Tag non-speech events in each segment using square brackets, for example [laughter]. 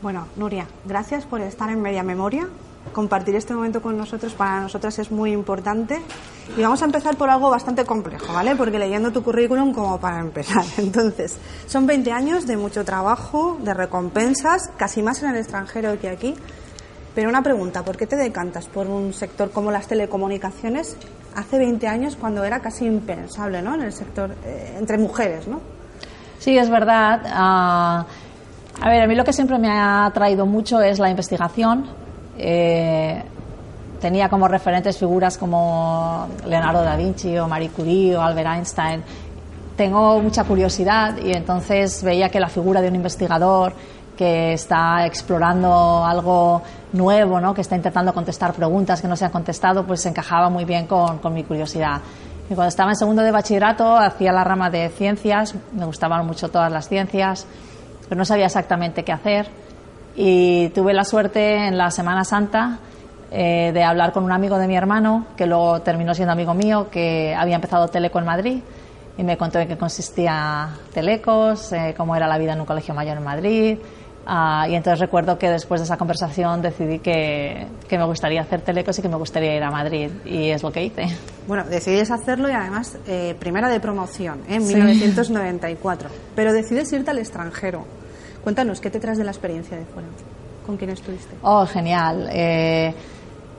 Bueno, Nuria, gracias por estar en Media Memoria. Compartir este momento con nosotros para nosotras es muy importante. Y vamos a empezar por algo bastante complejo, ¿vale? Porque leyendo tu currículum como para empezar. [laughs] Entonces, son 20 años de mucho trabajo, de recompensas, casi más en el extranjero que aquí. Pero una pregunta, ¿por qué te decantas por un sector como las telecomunicaciones hace 20 años cuando era casi impensable, ¿no? En el sector, eh, entre mujeres, ¿no? Sí, es verdad. Ah, a ver, a mí lo que siempre me ha atraído mucho es la investigación. Eh, tenía como referentes figuras como Leonardo da Vinci o Marie Curie o Albert Einstein. Tengo mucha curiosidad y entonces veía que la figura de un investigador que está explorando algo nuevo, ¿no? que está intentando contestar preguntas que no se han contestado, pues encajaba muy bien con, con mi curiosidad. Cuando estaba en segundo de bachillerato hacía la rama de ciencias, me gustaban mucho todas las ciencias pero no sabía exactamente qué hacer. Y tuve la suerte en la Semana Santa eh, de hablar con un amigo de mi hermano, que luego terminó siendo amigo mío, que había empezado Teleco en Madrid, y me contó en qué consistía Telecos, eh, cómo era la vida en un colegio mayor en Madrid. Ah, y entonces recuerdo que después de esa conversación decidí que, que, me gustaría hacer telecos y que me gustaría ir a Madrid y es lo que hice. Bueno, decides hacerlo y además eh, primera de promoción en sí. 1994, pero decides irte al extranjero. Cuéntanos, ¿qué te traes de la experiencia de fuera? ¿Con quién estuviste? Oh, genial. Eh,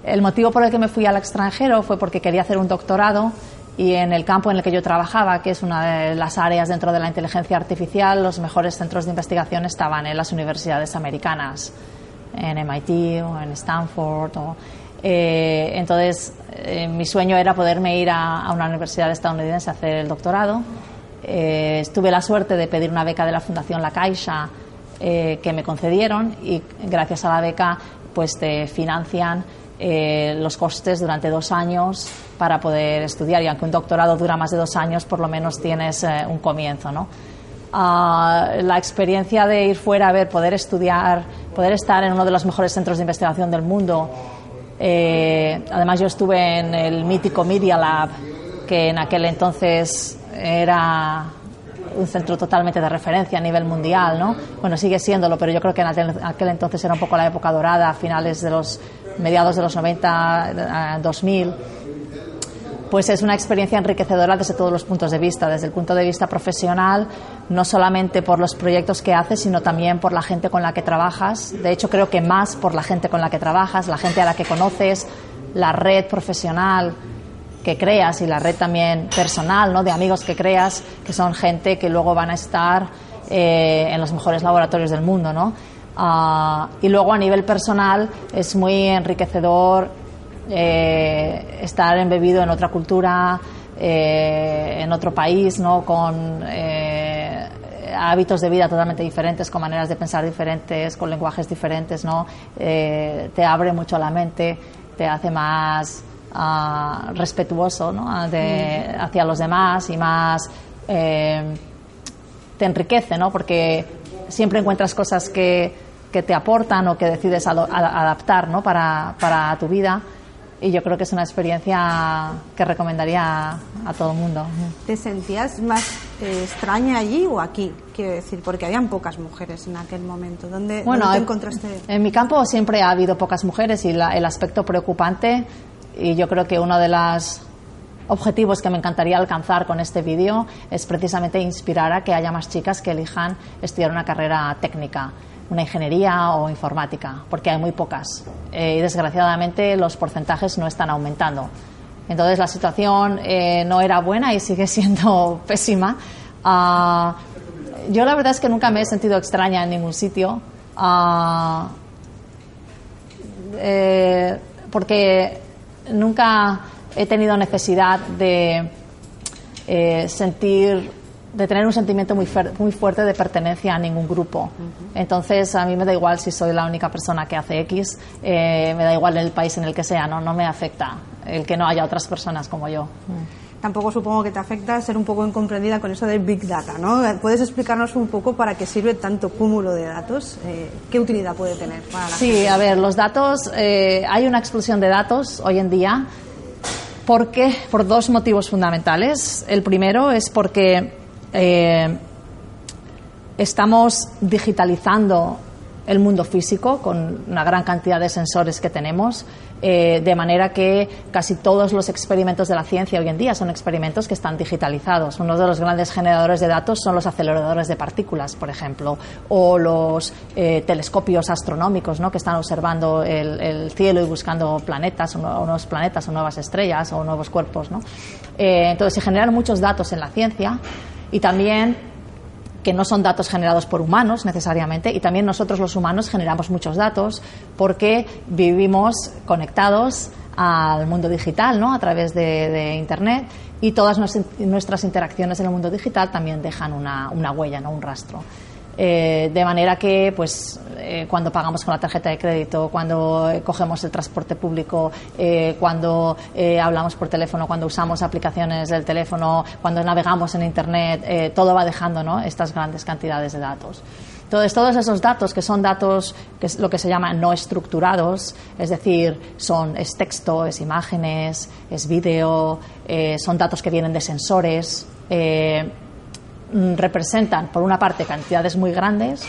el motivo por el que me fui al extranjero fue porque quería hacer un doctorado y en el campo en el que yo trabajaba, que es una de las áreas dentro de la inteligencia artificial, los mejores centros de investigación estaban en las universidades americanas, en MIT o en Stanford. Eh, entonces, eh, mi sueño era poderme ir a, una universidad estadounidense a hacer el doctorado. Tuve la suerte de pedir una beca de la Fundación La Caixa eh, que me concedieron y gracias a la beca pues te financian eh, los costes durante dos años para poder estudiar y aunque un doctorado dura más de dos años por lo menos tienes eh, un comienzo ¿no? Uh, la experiencia de ir fuera a ver poder estudiar poder estar en uno de los mejores centros de investigación del mundo eh, además yo estuve en el mítico Media Lab que en aquel entonces era un centro totalmente de referencia a nivel mundial, ¿no? Bueno, sigue siéndolo, pero yo creo que en aquel entonces era un poco la época dorada, a finales de los mediados de los 90, 2000. Pues es una experiencia enriquecedora desde todos los puntos de vista, desde el punto de vista profesional, no solamente por los proyectos que haces, sino también por la gente con la que trabajas. De hecho, creo que más por la gente con la que trabajas, la gente a la que conoces, la red profesional, que creas y la red también personal, ¿no? de amigos que creas, que son gente que luego van a estar eh, en los mejores laboratorios del mundo. ¿no? Uh, y luego a nivel personal es muy enriquecedor eh, estar embebido en otra cultura, eh, en otro país, ¿no? con hábitos de vida totalmente diferentes, con maneras de pensar diferentes, con lenguajes diferentes. ¿no? te abre mucho la mente, te hace más uh, respetuoso ¿no? de, mm. hacia los demás y más eh, te enriquece, ¿no? porque siempre encuentras cosas que, que te aportan o que decides a, a, adaptar ¿no? para, para tu vida y yo creo que es una experiencia que recomendaría a, a todo el mundo. ¿Te sentías más eh, extraña allí o aquí? Quiero decir, porque habían pocas mujeres en aquel momento. ¿Dónde, bueno, ¿dónde te encontraste? En mi campo siempre ha habido pocas mujeres y la, el aspecto preocupante y yo creo que uno de los objetivos que me encantaría alcanzar con este vídeo es precisamente inspirar a que haya más chicas que elijan estudiar una carrera técnica, una ingeniería o informática, porque hay muy pocas eh, y desgraciadamente los porcentajes no están aumentando. Entonces la situación eh, no era buena y sigue [laughs] siendo pésima. Uh, yo la verdad es que nunca me he sentido extraña en ningún sitio. Uh, eh, porque nunca he tenido necesidad de eh, sentir de tener un sentimiento muy, muy fuerte de pertenencia a ningún grupo. Entonces, a mí me da igual si soy la única persona que hace X, eh, me da igual el país en el que sea, no, no me afecta el que no haya otras personas como yo. Mm. Tampoco supongo que te afecta ser un poco incomprendida con eso de Big Data, ¿no? ¿Puedes explicarnos un poco para qué sirve tanto cúmulo de datos? Eh, ¿Qué utilidad puede tener para la Sí, gente? a ver, los datos, eh, hay una explosión de datos hoy en día. ¿Por qué? Por dos motivos fundamentales. El primero es porque eh, estamos digitalizando el mundo físico con una gran cantidad de sensores que tenemos, eh, de manera que casi todos los experimentos de la ciencia hoy en día son experimentos que están digitalizados. Uno de los grandes generadores de datos son los aceleradores de partículas, por ejemplo, o los eh, telescopios astronómicos ¿no? que están observando el, cielo y buscando planetas o, planetas o nuevas estrellas o nuevos cuerpos. ¿no? Eh, entonces se generan muchos datos en la ciencia y también que no son datos generados por humanos necesariamente, y también nosotros los humanos generamos muchos datos porque vivimos conectados al mundo digital, ¿no? A través de, Internet y todas nuestras interacciones en el mundo digital también dejan una, una huella, ¿no? Un rastro. Eh, de manera que, pues, eh, cuando pagamos con la tarjeta de crédito, cuando eh, cogemos el transporte público, cuando hablamos por teléfono, cuando usamos aplicaciones del teléfono, cuando navegamos en Internet, todo va dejando ¿no? estas grandes cantidades de datos. Entonces, todos esos datos, que son datos, que es lo que se llama no estructurados, es decir, son, es texto, es imágenes, es vídeo, son datos que vienen de sensores, representan, por una parte, cantidades muy grandes,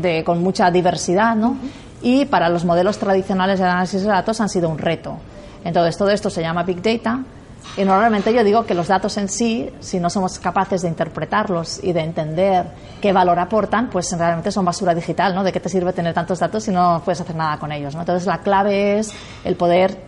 de, con mucha diversidad, ¿no? Y para los modelos tradicionales de análisis de datos han sido un reto. Entonces, todo esto se llama Big Data. Y normalmente yo digo que los datos en sí, si no somos capaces de interpretarlos y de entender qué valor aportan, pues realmente son basura digital, ¿no? ¿De qué te sirve tener tantos datos si no puedes hacer nada con ellos? ¿no? Entonces, la clave es el poder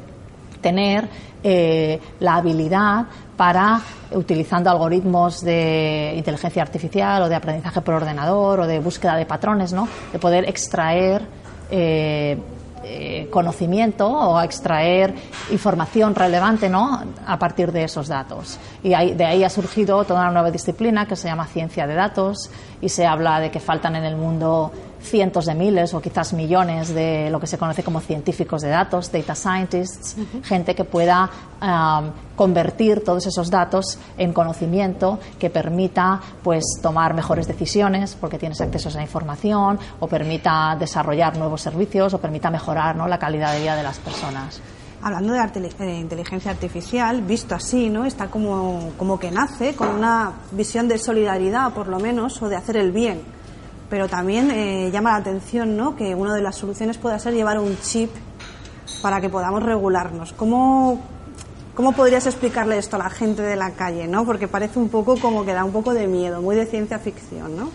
tener eh, la habilidad para, utilizando algoritmos de inteligencia artificial o de aprendizaje por ordenador o de búsqueda de patrones, ¿no? de poder extraer eh, eh, conocimiento o extraer información relevante ¿no? a partir de esos datos. Y de ahí ha surgido toda una nueva disciplina que se llama ciencia de datos y se habla de que faltan en el mundo cientos de miles o quizás millones de lo que se conoce como científicos de datos, data scientists, gente que pueda convertir todos esos datos en conocimiento que permita pues tomar mejores decisiones porque tienes acceso a esa información o permita desarrollar nuevos servicios o permita mejorar ¿no? la calidad de vida de las personas. Hablando de, inteligencia artificial, visto así, ¿no? Está como, como que nace con una visión de solidaridad, por lo menos, o de hacer el bien pero también eh, llama la atención ¿no? que una de las soluciones pueda ser llevar un chip para que podamos regularnos. ¿Cómo, ¿Cómo podrías explicarle esto a la gente de la calle? ¿no? Porque parece un poco como que da un poco de miedo, muy de ciencia ficción. ¿no?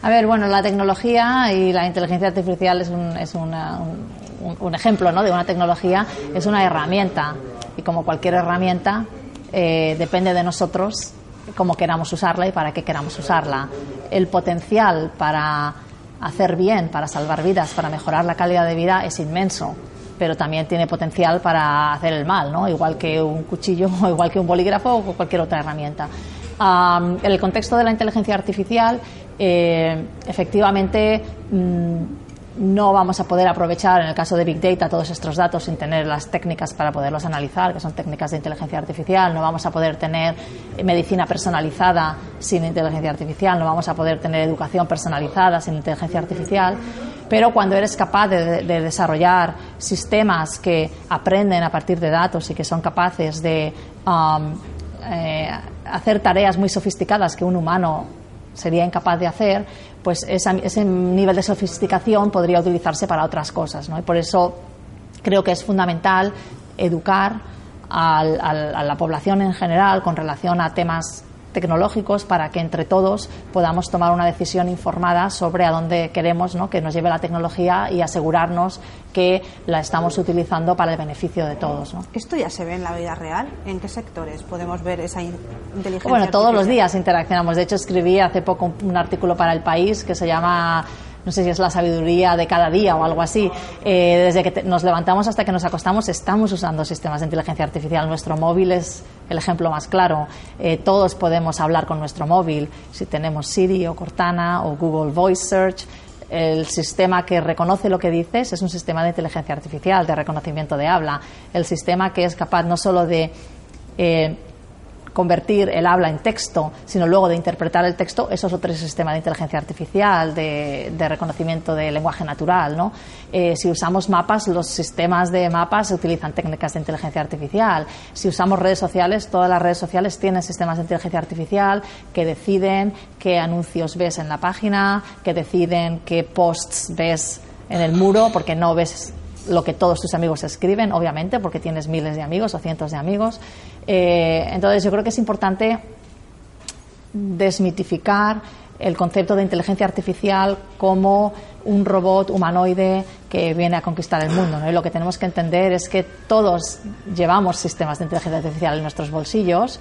A ver, bueno, la tecnología y la inteligencia artificial es un, es un, un, ejemplo ¿no? de una tecnología, es una herramienta y como cualquier herramienta eh, depende de nosotros cómo queramos usarla y para qué queramos usarla. El potencial para hacer bien, para salvar vidas, para mejorar la calidad de vida es inmenso, pero también tiene potencial para hacer el mal, ¿no? igual que un cuchillo [laughs] o igual que un bolígrafo o cualquier otra herramienta. en el contexto de la inteligencia artificial, eh, efectivamente, mm, no vamos a poder aprovechar, en el caso de Big Data, todos estos datos sin tener las técnicas para poderlos analizar, que son técnicas de inteligencia artificial. No vamos a poder tener medicina personalizada sin inteligencia artificial. No vamos a poder tener educación personalizada sin inteligencia artificial. Pero cuando eres capaz de, desarrollar sistemas que aprenden a partir de datos y que son capaces de um, eh, hacer tareas muy sofisticadas que un humano sería incapaz de hacer, pues ese nivel de sofisticación podría utilizarse para otras cosas. ¿no? Y por eso creo que es fundamental educar a la población en general con relación a temas tecnológicos para que entre todos podamos tomar una decisión informada sobre a dónde queremos ¿no? que nos lleve la tecnología y asegurarnos que la estamos utilizando para el beneficio de todos. ¿no? ¿Esto ya se ve en la vida real? ¿En qué sectores podemos ver esa inteligencia? Bueno, todos los días interaccionamos. De hecho, escribí hace poco un artículo para El País que se llama no sé si es la sabiduría de cada día o algo así. Eh, desde que nos levantamos hasta que nos acostamos estamos usando sistemas de inteligencia artificial. Nuestro móvil es el ejemplo más claro. Eh, todos podemos hablar con nuestro móvil si tenemos Siri o Cortana o Google Voice Search. El sistema que reconoce lo que dices es un sistema de inteligencia artificial, de reconocimiento de habla. El sistema que es capaz no solo de eh, convertir el habla en texto, sino luego de interpretar el texto, eso es otro sistema de inteligencia artificial, de, reconocimiento de lenguaje natural. ¿no? Eh, si usamos mapas, los sistemas de mapas utilizan técnicas de inteligencia artificial. Si usamos redes sociales, todas las redes sociales tienen sistemas de inteligencia artificial que deciden qué anuncios ves en la página, que deciden qué posts ves en el muro, porque no ves lo que todos tus amigos escriben, obviamente, porque tienes miles de amigos o cientos de amigos. Eh, entonces, yo creo que es importante desmitificar el concepto de inteligencia artificial como un robot humanoide que viene a conquistar el mundo. Y lo que tenemos que entender es que todos llevamos sistemas de inteligencia artificial en nuestros bolsillos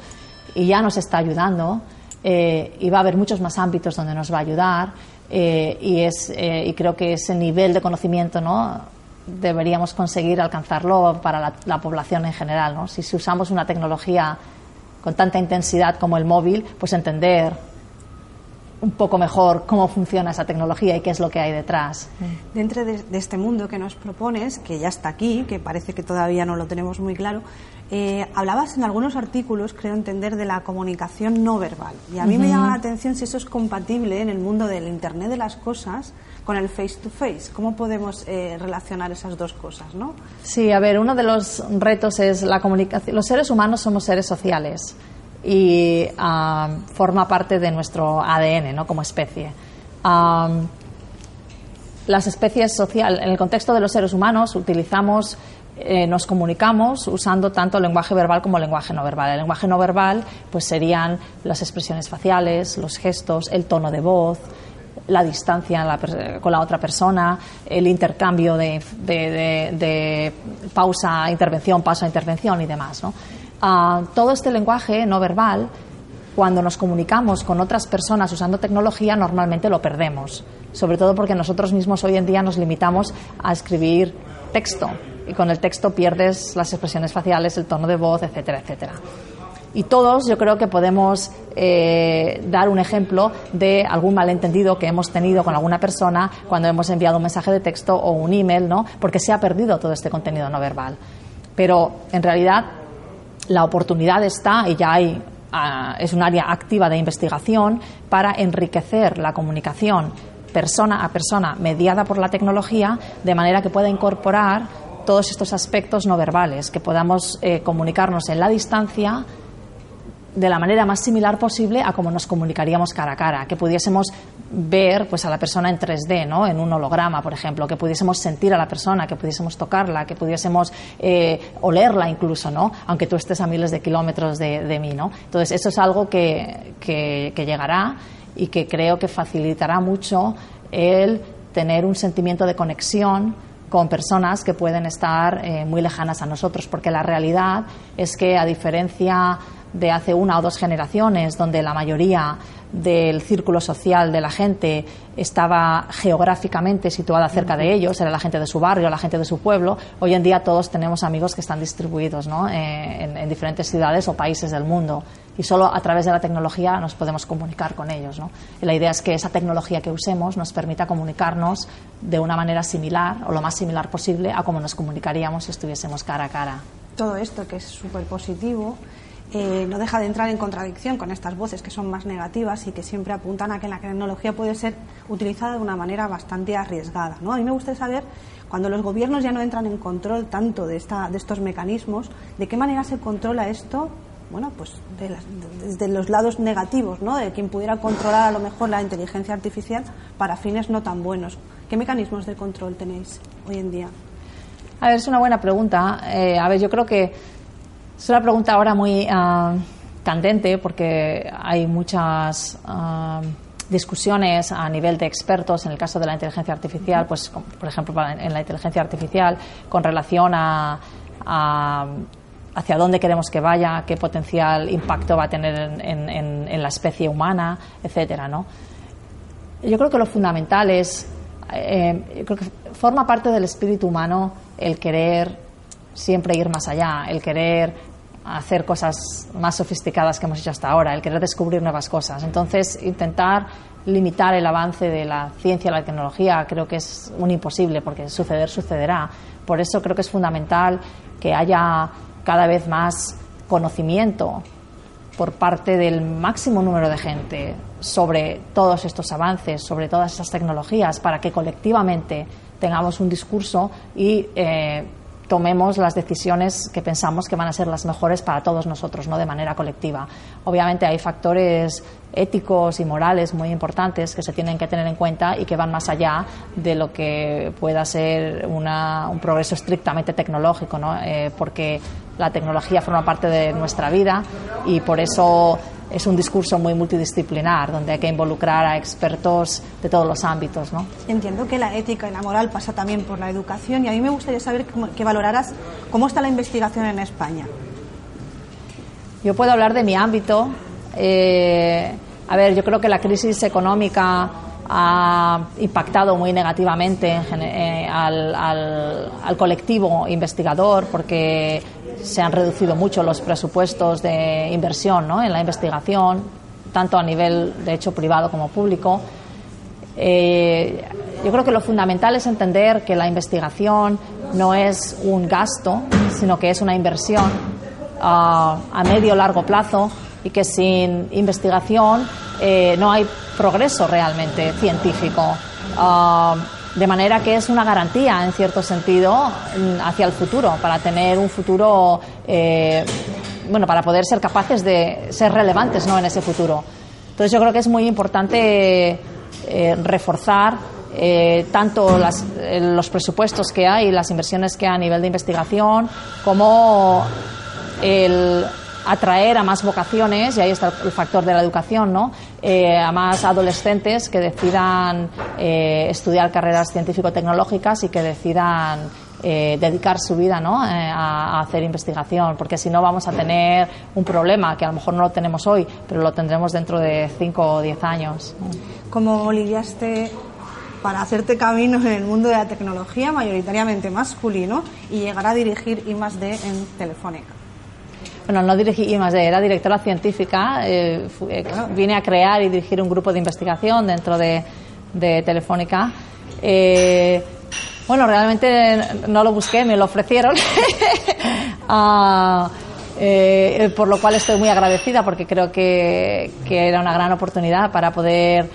y ya nos está ayudando eh, y va a haber muchos más ámbitos donde nos va a ayudar eh, y, es, y creo que ese nivel de conocimiento ¿no? Deberíamos conseguir alcanzarlo para la, población en general. ¿no? Si, usamos una tecnología con tanta intensidad como el móvil, pues entender un poco mejor cómo funciona esa tecnología y qué es lo que hay detrás. Dentro de, este mundo que nos propones, que ya está aquí, que parece que todavía no lo tenemos muy claro, eh, hablabas en algunos artículos, creo entender, de la comunicación no verbal. Y a mí me llama la atención si eso es compatible en el mundo del Internet de las Cosas con el face to face. ¿Cómo podemos eh, relacionar esas dos cosas? ¿no? Sí, a ver, uno de los retos es la comunicación. Los seres humanos somos seres sociales y forma parte de nuestro ADN ¿no? como especie. las especies sociales, en el contexto de los seres humanos, utilizamos eh, nos comunicamos usando tanto lenguaje verbal como lenguaje no verbal. El lenguaje no verbal pues serían las expresiones faciales, los gestos, el tono de voz, la distancia con la otra persona, el intercambio de, pausa a intervención, pausa a intervención y demás. Ah, todo este lenguaje no verbal, cuando nos comunicamos con otras personas usando tecnología, normalmente lo perdemos. Sobre todo porque nosotros mismos hoy en día nos limitamos a escribir texto y con el texto pierdes las expresiones faciales, el tono de voz, etcétera, etcétera. Y todos yo creo que podemos eh, dar un ejemplo de algún malentendido que hemos tenido con alguna persona cuando hemos enviado un mensaje de texto o un email, ¿no? Porque se ha perdido todo este contenido no verbal. Pero en realidad la oportunidad está y ya hay ah, es un área activa de investigación para enriquecer la comunicación persona a persona mediada por la tecnología de manera que pueda incorporar todos estos aspectos no verbales, que podamos eh, comunicarnos en la distancia de la manera más similar posible a como nos comunicaríamos cara a cara, que pudiésemos ver pues a la persona en 3D, ¿no? en un holograma, por ejemplo, que pudiésemos sentir a la persona, que pudiésemos tocarla, que pudiésemos eh, olerla incluso, ¿no? aunque tú estés a miles de kilómetros de, mí. ¿no? Entonces, eso es algo que, que, llegará y que creo que facilitará mucho el tener un sentimiento de conexión con personas que pueden estar eh, muy lejanas a nosotros, porque la realidad es que, a diferencia de hace una o dos generaciones, donde la mayoría del círculo social de la gente estaba geográficamente situada cerca de ellos, era la gente de su barrio, la gente de su pueblo. Hoy en día todos tenemos amigos que están distribuidos ¿no? Eh, en, diferentes ciudades o países del mundo y solo a través de la tecnología nos podemos comunicar con ellos. ¿no? Y la idea es que esa tecnología que usemos nos permita comunicarnos de una manera similar o lo más similar posible a como nos comunicaríamos si estuviésemos cara a cara. Todo esto que es súper positivo eh, no deja de entrar en contradicción con estas voces que son más negativas y que siempre apuntan a que la tecnología puede ser utilizada de una manera bastante arriesgada. ¿no? A mí me gustaría saber, cuando los gobiernos ya no entran en control tanto de, esta, de estos mecanismos, de qué manera se controla esto bueno, pues desde los lados negativos, ¿no? De quien pudiera controlar a lo mejor la inteligencia artificial para fines no tan buenos. ¿Qué mecanismos de control tenéis hoy en día? A ver, es una buena pregunta. Eh, a ver, yo creo que es una pregunta ahora muy ah, candente porque hay muchas ah, discusiones a nivel de expertos en el caso de la inteligencia artificial, pues por ejemplo en la inteligencia artificial con relación a, hacia dónde queremos que vaya, qué potencial impacto va a tener en, la especie humana, etcétera, ¿no? Yo creo que lo fundamental es, eh, creo que forma parte del espíritu humano el querer siempre ir más allá, el querer hacer cosas más sofisticadas que hemos hecho hasta ahora, el querer descubrir nuevas cosas. Entonces, intentar limitar el avance de la ciencia y la tecnología creo que es un imposible, porque suceder sucederá. Por eso creo que es fundamental que haya cada vez más conocimiento por parte del máximo número de gente sobre todos estos avances, sobre todas esas tecnologías, para que colectivamente tengamos un discurso y eh, tomemos las decisiones que pensamos que van a ser las mejores para todos nosotros, no de manera colectiva. Obviamente hay factores éticos y morales muy importantes que se tienen que tener en cuenta y que van más allá de lo que pueda ser un progreso estrictamente tecnológico, ¿no? Eh, porque la tecnología forma parte de nuestra vida y por eso es un discurso muy multidisciplinar, donde hay que involucrar a expertos de todos los ámbitos. ¿no? Entiendo que la ética y la moral pasa también por la educación y a mí me gustaría saber que valoraras cómo está la investigación en España. Yo puedo hablar de mi ámbito. Eh, a ver, yo creo que la crisis económica ha impactado muy negativamente eh, al, al, colectivo investigador porque se han reducido mucho los presupuestos de inversión ¿no? en la investigación, tanto a nivel, de hecho, privado como público. Eh, yo creo que lo fundamental es entender que la investigación no es un gasto, sino que es una inversión ah, a medio largo plazo y que sin investigación eh, no hay progreso realmente científico. Ah, de manera que es una garantía, en cierto sentido, hacia el futuro, para tener un futuro, eh, bueno, para poder ser capaces de ser relevantes ¿no? en ese futuro. Entonces yo creo que es muy importante eh, reforzar eh, tanto los presupuestos que hay, las inversiones que hay a nivel de investigación, como el atraer a más vocaciones, y ahí está el factor de la educación, ¿no? Eh, a más adolescentes que decidan eh, estudiar carreras científico-tecnológicas y que decidan eh, dedicar su vida ¿no? a, hacer investigación, porque si no vamos a tener un problema que a lo mejor no lo tenemos hoy, pero lo tendremos dentro de 5 o 10 años. ¿Cómo lidiaste para hacerte camino en el mundo de la tecnología, mayoritariamente masculino, y llegar a dirigir I +D en Telefónica? Bueno, no dirigí I+D, era directora científica, eh, eh, vine a crear y dirigir un grupo de investigación dentro de, Telefónica. Eh, bueno, realmente no lo busqué, me lo ofrecieron, [laughs] ah, por lo cual estoy muy agradecida porque creo que, era una gran oportunidad para poder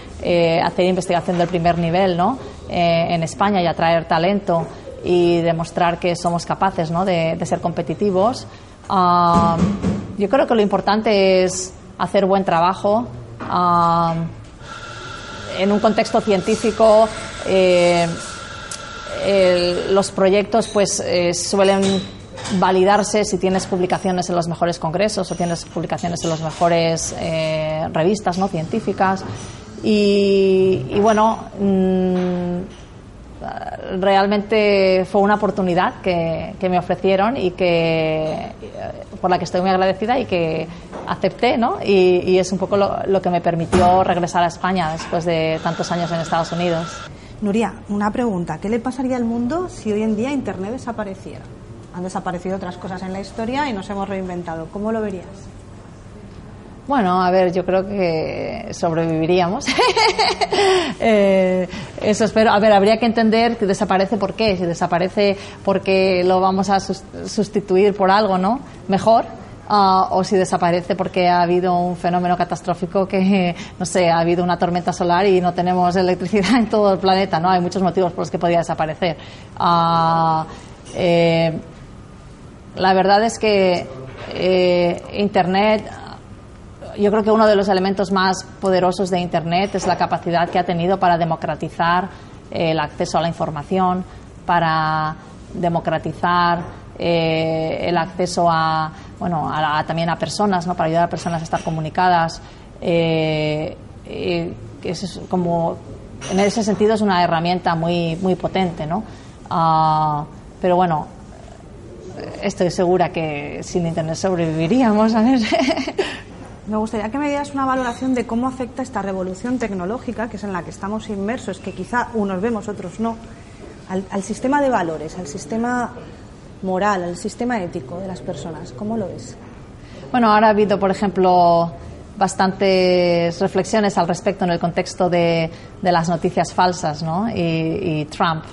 hacer investigación del primer nivel ¿no? en España y atraer talento y demostrar que somos capaces ¿no? de ser competitivos. Yo creo que lo importante es hacer buen trabajo. En un contexto científico, eh, los proyectos pues eh, suelen validarse si tienes publicaciones en los mejores congresos o tienes publicaciones en las mejores eh, revistas no científicas y, bueno mm, realmente fue una oportunidad que, me ofrecieron y que por la que estoy muy agradecida y que acepté, ¿no? Y, es un poco lo, que me permitió regresar a España después de tantos años en Estados Unidos. Nuria, una pregunta. ¿Qué le pasaría al mundo si hoy en día Internet desapareciera? Han desaparecido otras cosas en la historia y nos hemos reinventado. ¿Cómo lo verías? Bueno, a ver, yo creo que sobreviviríamos. [laughs] Eh, eso espero. A ver, habría que entender que desaparece por qué. Si desaparece porque lo vamos a sustituir por algo, ¿no? Mejor. Ah, o si desaparece porque ha habido un fenómeno catastrófico que, no sé, ha habido una tormenta solar y no tenemos electricidad [laughs] en todo el planeta, ¿no? Hay muchos motivos por los que podría desaparecer. Eh, la verdad es que eh, Internet yo creo que uno de los elementos más poderosos de Internet es la capacidad que ha tenido para democratizar eh, el acceso a la información, para democratizar eh, el acceso a, bueno, también a personas, ¿no? para ayudar a personas a estar comunicadas. Eh, es como, en ese sentido es una herramienta muy, muy potente. ¿no? Ah, pero bueno, estoy segura que sin Internet sobreviviríamos. A ver. [laughs] Me gustaría que me dieras una valoración de cómo afecta esta revolución tecnológica, que es en la que estamos inmersos, que quizá unos vemos, otros no, al, sistema de valores, al sistema moral, al sistema ético de las personas. ¿Cómo lo ves? Bueno, ahora ha habido, por ejemplo, bastantes reflexiones al respecto en el contexto de, las noticias falsas ¿no? y, Trump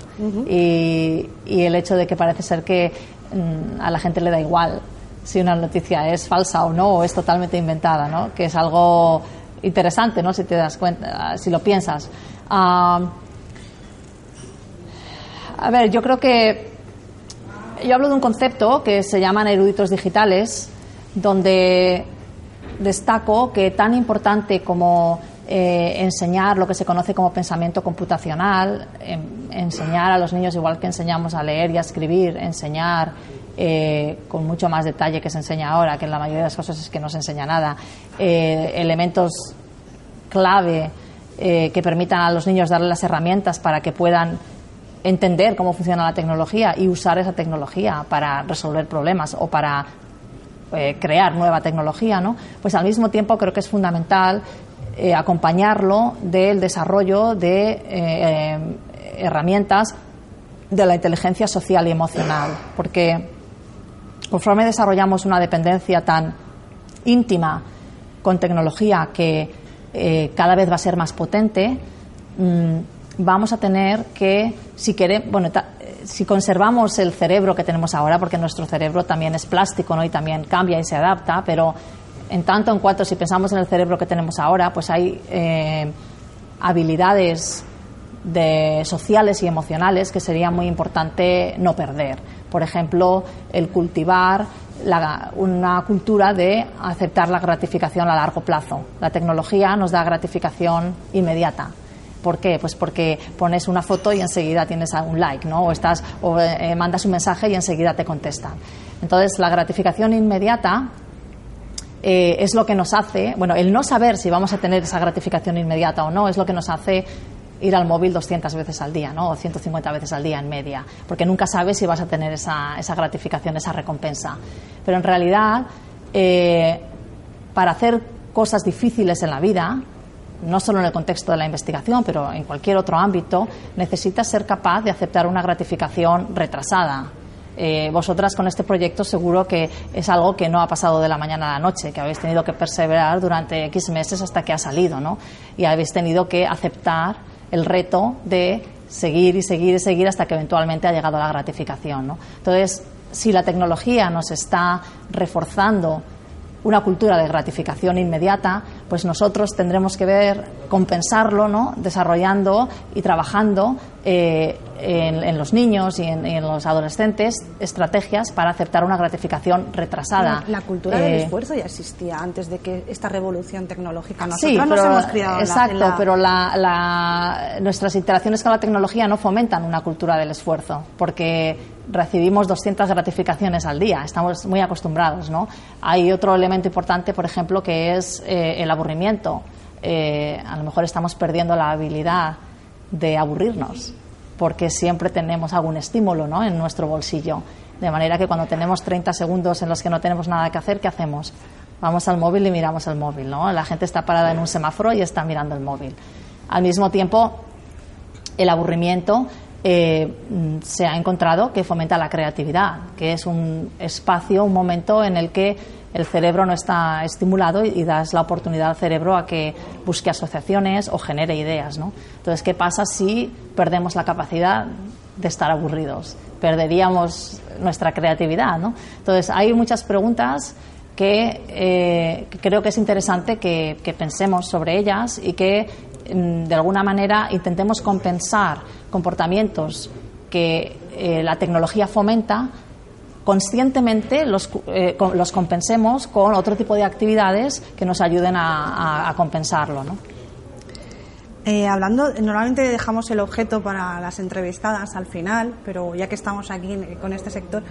y, el hecho de que parece ser que mm, a la gente le da igual si una noticia es falsa o no, o es totalmente inventada, ¿no? Que es algo interesante, ¿no? Si te das cuenta, si lo piensas. a ver, yo creo que yo hablo de un concepto que se llaman eruditos digitales, donde destaco que tan importante como eh, enseñar lo que se conoce como pensamiento computacional, em, enseñar a los niños igual que enseñamos a leer y a escribir, enseñar eh, con mucho más detalle que se enseña ahora, que en la mayoría de las cosas es que no se enseña nada, eh, elementos clave que permitan a los niños darle las herramientas para que puedan entender cómo funciona la tecnología y usar esa tecnología para resolver problemas o para crear nueva tecnología, ¿no? Pues al mismo tiempo creo que es fundamental eh, acompañarlo del desarrollo de eh, eh, herramientas de la inteligencia social y emocional, porque conforme desarrollamos una dependencia tan íntima con tecnología que cada vez va a ser más potente, mm, vamos a tener que, si queremos, bueno, si conservamos el cerebro que tenemos ahora, porque nuestro cerebro también es plástico ¿no? y también cambia y se adapta, pero en tanto en cuanto si pensamos en el cerebro que tenemos ahora, pues hay eh, habilidades de sociales y emocionales que sería muy importante no perder. Por ejemplo, el cultivar una cultura de aceptar la gratificación a largo plazo. La tecnología nos da gratificación inmediata. ¿Por qué? Pues porque pones una foto y enseguida tienes un like, ¿no? O, estás, o eh, mandas un mensaje y enseguida te contestan. Entonces, la gratificación inmediata eh, es lo que nos hace, bueno, el no saber si vamos a tener esa gratificación inmediata o no es lo que nos hace ir al móvil 200 veces al día, ¿no? O 150 veces al día en media, porque nunca sabes si vas a tener esa, esa gratificación, esa recompensa. Pero en realidad, eh, para hacer cosas difíciles en la vida, no solo en el contexto de la investigación, pero en cualquier otro ámbito, necesitas ser capaz de aceptar una gratificación retrasada, eh, vosotras con este proyecto seguro que es algo que no ha pasado de la mañana a la noche, que habéis tenido que perseverar durante X meses hasta que ha salido, ¿no? Y habéis tenido que aceptar el reto de seguir y seguir y seguir hasta que eventualmente ha llegado la gratificación, ¿no? Entonces, si la tecnología nos está reforzando una cultura de gratificación inmediata, pues nosotros tendremos que ver compensarlo, ¿no? desarrollando y trabajando eh, en, los niños y en, los adolescentes estrategias para aceptar una gratificación retrasada. La, cultura del eh, esfuerzo ya existía antes de que esta revolución tecnológica nosotros sí, nos hemos criado exacto, pero nuestras interacciones con la tecnología no fomentan una cultura del esfuerzo, porque recibimos 200 gratificaciones al día, estamos muy acostumbrados, ¿no? Hay otro elemento importante, por ejemplo, que es eh, el aburrimiento. Eh, a lo mejor estamos perdiendo la habilidad de aburrirnos, porque siempre tenemos algún estímulo ¿no? en nuestro bolsillo. De manera que cuando tenemos 30 segundos en los que no tenemos nada que hacer, ¿qué hacemos? Vamos al móvil y miramos el móvil, ¿no? La gente está parada en un semáforo y está mirando el móvil. Al mismo tiempo, el aburrimiento eh, se ha encontrado que fomenta la creatividad, que es un espacio, un momento en el que el cerebro no está estimulado y, das la oportunidad al cerebro a que busque asociaciones o genere ideas. ¿no? Entonces, ¿qué pasa si perdemos la capacidad de estar aburridos? Perderíamos nuestra creatividad. ¿no? Entonces, hay muchas preguntas que, eh, creo que es interesante que, pensemos sobre ellas y que mm, de alguna manera intentemos compensar comportamientos que eh, la tecnología fomenta conscientemente los, eh, los, compensemos con otro tipo de actividades que nos ayuden a, compensarlo. ¿no? Eh, hablando, normalmente dejamos el objeto para las entrevistadas al final, pero ya que estamos aquí con este sector,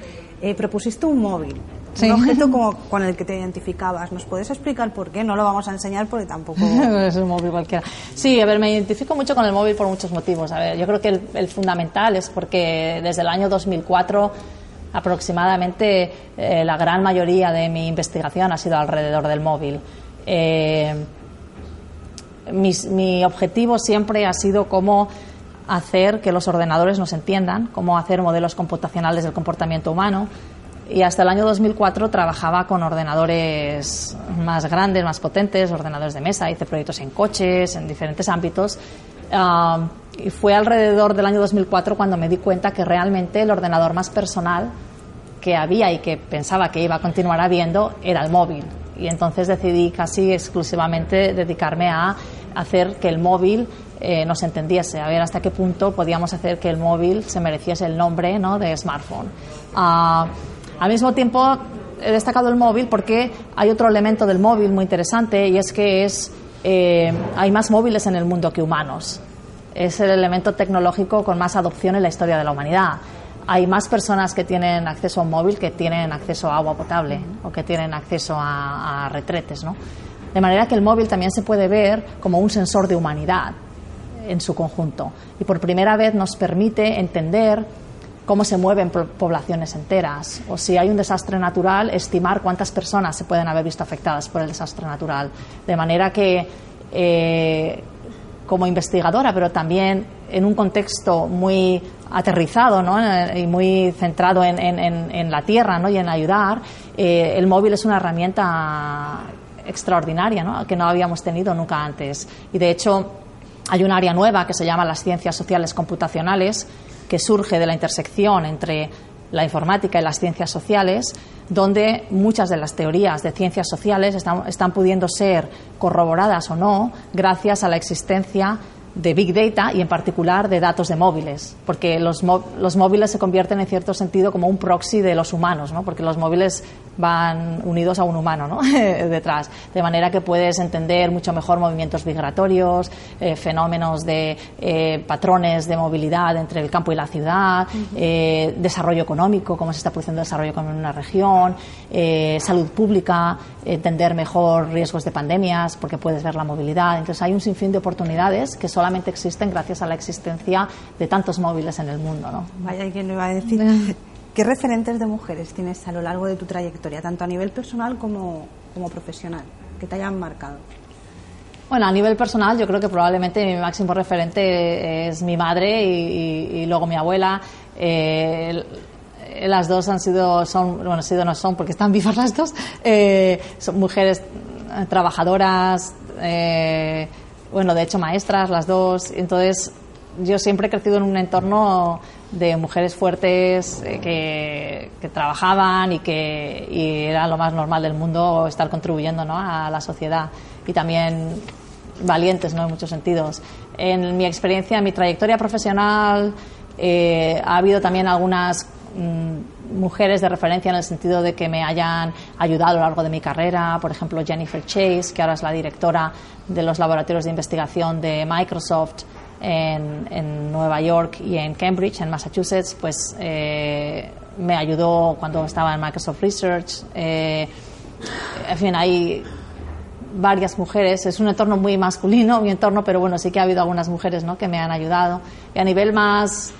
eh, propusiste un móvil, un objeto como [laughs] con el que te identificabas. ¿Nos puedes explicar por qué? No lo vamos a enseñar porque tampoco. [laughs] es un móvil cualquiera. Sí, a ver, me identifico mucho con el móvil por muchos motivos. A ver, yo creo que el, el fundamental es porque desde el año 2004 aproximadamente eh, la gran mayoría de mi investigación ha sido alrededor del móvil. Eh, mi objetivo siempre ha sido cómo hacer que los ordenadores nos entiendan, cómo hacer modelos computacionales del comportamiento humano. Y hasta el año 2004 trabajaba con ordenadores más grandes, más potentes, ordenadores de mesa, hice proyectos en coches, en diferentes ámbitos. Ah, y fue alrededor del año 2004 cuando me di cuenta que realmente el ordenador más personal que había y que pensaba que iba a continuar habiendo era el móvil. Y entonces decidí casi exclusivamente dedicarme a hacer que el móvil eh, nos entendiese, a ver hasta qué punto podíamos hacer que el móvil se mereciese el nombre ¿no? de smartphone. Ah, al mismo tiempo, he destacado el móvil porque hay otro elemento del móvil muy interesante y es que es, eh, hay más móviles en el mundo que humanos. Es el elemento tecnológico con más adopción en la historia de la humanidad hay más personas que tienen acceso a un móvil que tienen acceso a agua potable o que tienen acceso a, retretes, ¿no? De manera que el móvil también se puede ver como un sensor de humanidad en su conjunto y por primera vez nos permite entender cómo se mueven poblaciones enteras o si hay un desastre natural, estimar cuántas personas se pueden haber visto afectadas por el desastre natural. De manera que eh, como investigadora, pero también en un contexto muy aterrizado ¿no? y muy centrado en, la tierra ¿no? y en ayudar, eh, el móvil es una herramienta extraordinaria ¿no? que no habíamos tenido nunca antes. Y de hecho hay un área nueva que se llama las ciencias sociales computacionales que surge de la intersección entre la informática y las ciencias sociales, donde muchas de las teorías de ciencias sociales están, pudiendo ser corroboradas o no gracias a la existencia de Big Data y en particular de datos de móviles, porque los, los, móviles se convierten en cierto sentido como un proxy de los humanos, ¿no? porque los móviles van unidos a un humano ¿no? [laughs] detrás, de manera que puedes entender mucho mejor movimientos migratorios, eh, fenómenos de eh, patrones de movilidad entre el campo y la ciudad, eh, desarrollo económico, cómo se está produciendo el desarrollo económico en una región, salud pública, entender mejor riesgos de pandemias, porque puedes ver la movilidad. Entonces hay un sinfín de oportunidades que solamente existen gracias a la existencia de tantos móviles en el mundo. ¿no? Vaya, ¿quién lo iba a decir? [laughs] ¿Qué referentes de mujeres tienes a lo largo de tu trayectoria, tanto a nivel personal como, como profesional, que te hayan marcado? Bueno, a nivel personal yo creo que probablemente mi máximo referente es mi madre y, luego mi abuela. Eh, las dos han sido, son, bueno, sido no son porque están vivas las dos, eh, son mujeres trabajadoras, eh, bueno, de hecho maestras las dos. Entonces, yo siempre he crecido en un entorno de mujeres fuertes eh, que, trabajaban y que y era lo más normal del mundo estar contribuyendo ¿no? a la sociedad y también valientes ¿no? en muchos sentidos. En mi experiencia, en mi trayectoria profesional, eh, ha habido también algunas mm, mujeres de referencia en el sentido de que me hayan ayudado a lo largo de mi carrera, por ejemplo Jennifer Chase, que ahora es la directora de los laboratorios de investigación de Microsoft en, Nueva York y en Cambridge, en Massachusetts, pues eh, me ayudó cuando estaba en Microsoft Research. Eh, en fin, hay varias mujeres, es un entorno muy masculino, [laughs] mi entorno, pero bueno, sí que ha habido algunas mujeres ¿no? que me han ayudado. Y a nivel más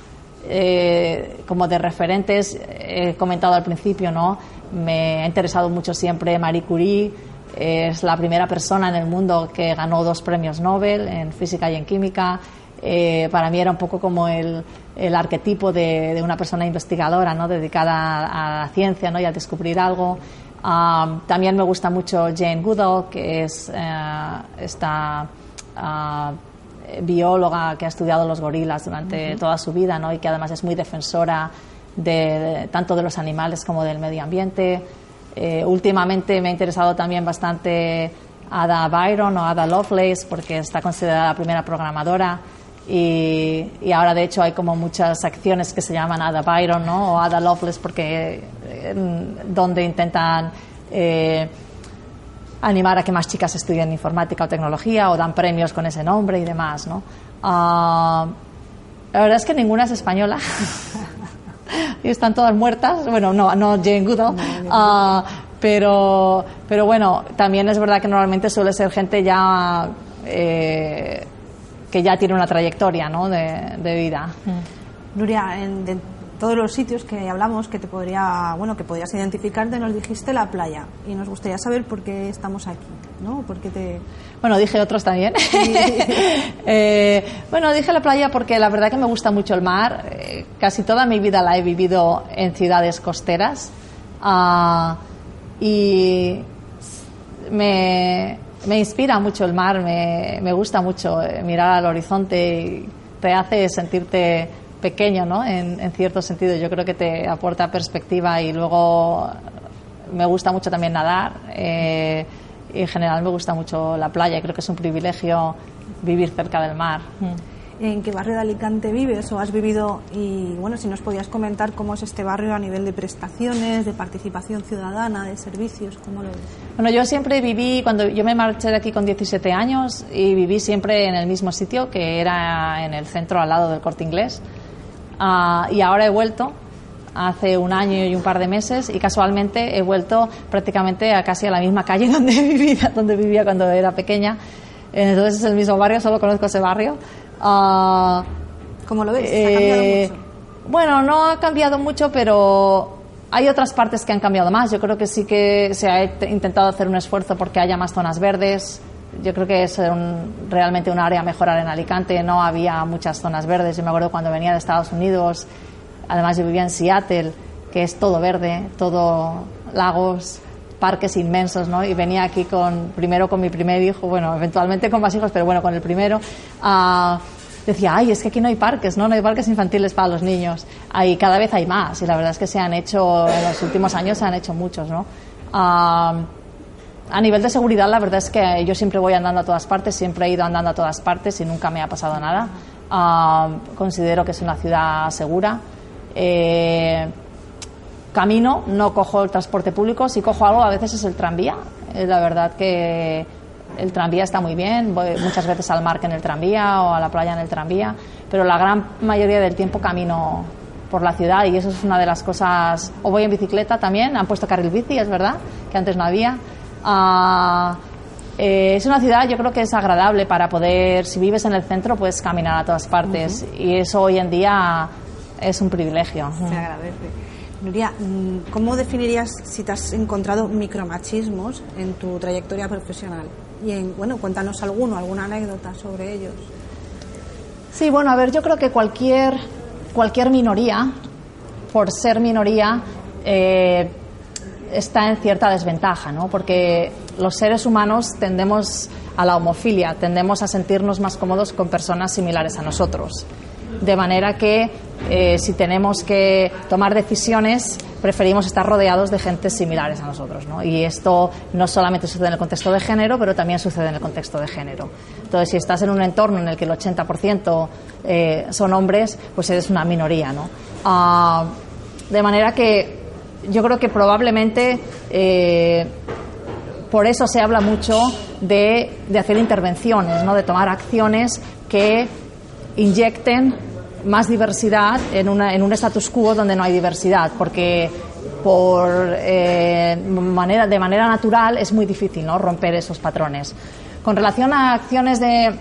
eh, como de referentes, he comentado al principio, ¿no? me ha interesado mucho siempre Marie Curie, es la primera persona en el mundo que ganó dos premios Nobel en física y en química. Eh, para mí era un poco como el, el arquetipo de, de, una persona investigadora, ¿no? dedicada a, la ciencia ¿no? y a descubrir algo. Um, también me gusta mucho Jane Goodall, que es uh, esta uh, bióloga que ha estudiado los gorilas durante toda su vida ¿no? y que además es muy defensora de, tanto de los animales como del medio ambiente. Eh, últimamente me ha interesado también bastante Ada Byron o Ada Lovelace porque está considerada la primera programadora y, ahora, de hecho, hay como muchas acciones que se llaman Ada Byron ¿no? o Ada Loveless, porque donde intentan eh, animar a que más chicas estudien informática o tecnología o dan premios con ese nombre y demás. ¿no? Ah, la verdad es que ninguna es española. [laughs] y están todas muertas. Bueno, no, no Jane Goodall. Ah, pero, pero bueno, también es verdad que normalmente suele ser gente ya. Eh, que ya tiene una trayectoria ¿no? de, vida. Mm. Nuria, en de todos los sitios que hablamos que te podría, bueno, que podrías identificarte, nos dijiste la playa y nos gustaría saber por qué estamos aquí, ¿no? ¿Por te... Bueno, dije otros también. [laughs] Eh, bueno, dije la playa porque la verdad que me gusta mucho el mar. Eh, casi toda mi vida la he vivido en ciudades costeras ah, y me me inspira mucho el mar, me, me gusta mucho eh, mirar al horizonte y te hace sentirte pequeño, ¿no? En, en cierto sentido. Yo creo que te aporta perspectiva y luego me gusta mucho también nadar. Eh, y en general me gusta mucho la playa. Creo que es un privilegio vivir cerca del mar. ¿En qué barrio de Alicante vives o has vivido? Y bueno, si nos podías comentar cómo es este barrio a nivel de prestaciones, de participación ciudadana, de servicios, ¿cómo lo ves? Bueno, yo siempre viví, cuando yo me marché de aquí con 17 años y viví siempre en el mismo sitio, que era en el centro al lado del corte inglés. Ah, y ahora he vuelto hace un año y un par de meses y casualmente he vuelto prácticamente a casi a la misma calle [laughs] donde vivía, donde vivía cuando era pequeña. Entonces es el mismo barrio, solo conozco ese barrio. Uh, ¿Cómo lo ves? ¿Ha cambiado eh, mucho? Bueno, no ha cambiado mucho, pero hay otras partes que han cambiado más. Yo creo que sí que se ha intentado hacer un esfuerzo porque haya más zonas verdes. Yo creo que es un, realmente un área a mejorar en Alicante. No había muchas zonas verdes. Yo me acuerdo cuando venía de Estados Unidos, además yo vivía en Seattle, que es todo verde, todo lagos, parques inmensos, ¿no? Y venía aquí con, primero con mi primer hijo, bueno, eventualmente con más hijos, pero bueno, con el primero, uh, decía, ay, es que aquí no hay parques, ¿no? No hay parques infantiles para los niños. Ahí cada vez hay más, y la verdad es que se han hecho, en los últimos años se han hecho muchos, ¿no? Uh, a nivel de seguridad, la verdad es que yo siempre voy andando a todas partes, siempre he ido andando a todas partes y nunca me ha pasado nada. Uh, considero que es una ciudad segura. Eh, camino, no cojo el transporte público, si cojo algo a veces es el tranvía. Eh, la verdad que el tranvía está muy bien, voy muchas veces al mar en el tranvía o a la playa en el tranvía, pero la gran mayoría del tiempo camino por la ciudad y eso es una de las cosas. O voy en bicicleta también, han puesto carril bici, es verdad, que antes no había. Eh, es una ciudad, yo creo que es agradable para poder, si vives en el centro, puedes caminar a todas partes y eso hoy en día es un privilegio. Se agradece. Nuria, mm, ¿cómo definirías si te has encontrado micromachismos en tu trayectoria profesional? Y en, bueno, cuéntanos alguno, alguna anécdota sobre ellos. Sí, bueno, a ver, yo creo que cualquier, cualquier minoría, por ser minoría, eh, está en cierta desventaja, ¿no? Porque los seres humanos tendemos a la homofilia, tendemos a sentirnos más cómodos con personas similares a nosotros de manera que eh, si tenemos que tomar decisiones preferimos estar rodeados de gente similares a nosotros. ¿no? Y esto no solamente sucede en el contexto de género, pero también sucede en el contexto de género. Entonces, si estás en un entorno en el que el 80% eh, son hombres, pues eres una minoría. ¿no? Ah, de manera que yo creo que probablemente eh, por eso se habla mucho de, de hacer intervenciones, ¿no? de tomar acciones que inyecten más diversidad en, una, en un status quo donde no hay diversidad, porque por, eh, manera, de manera natural es muy difícil ¿no? romper esos patrones. Con relación a acciones de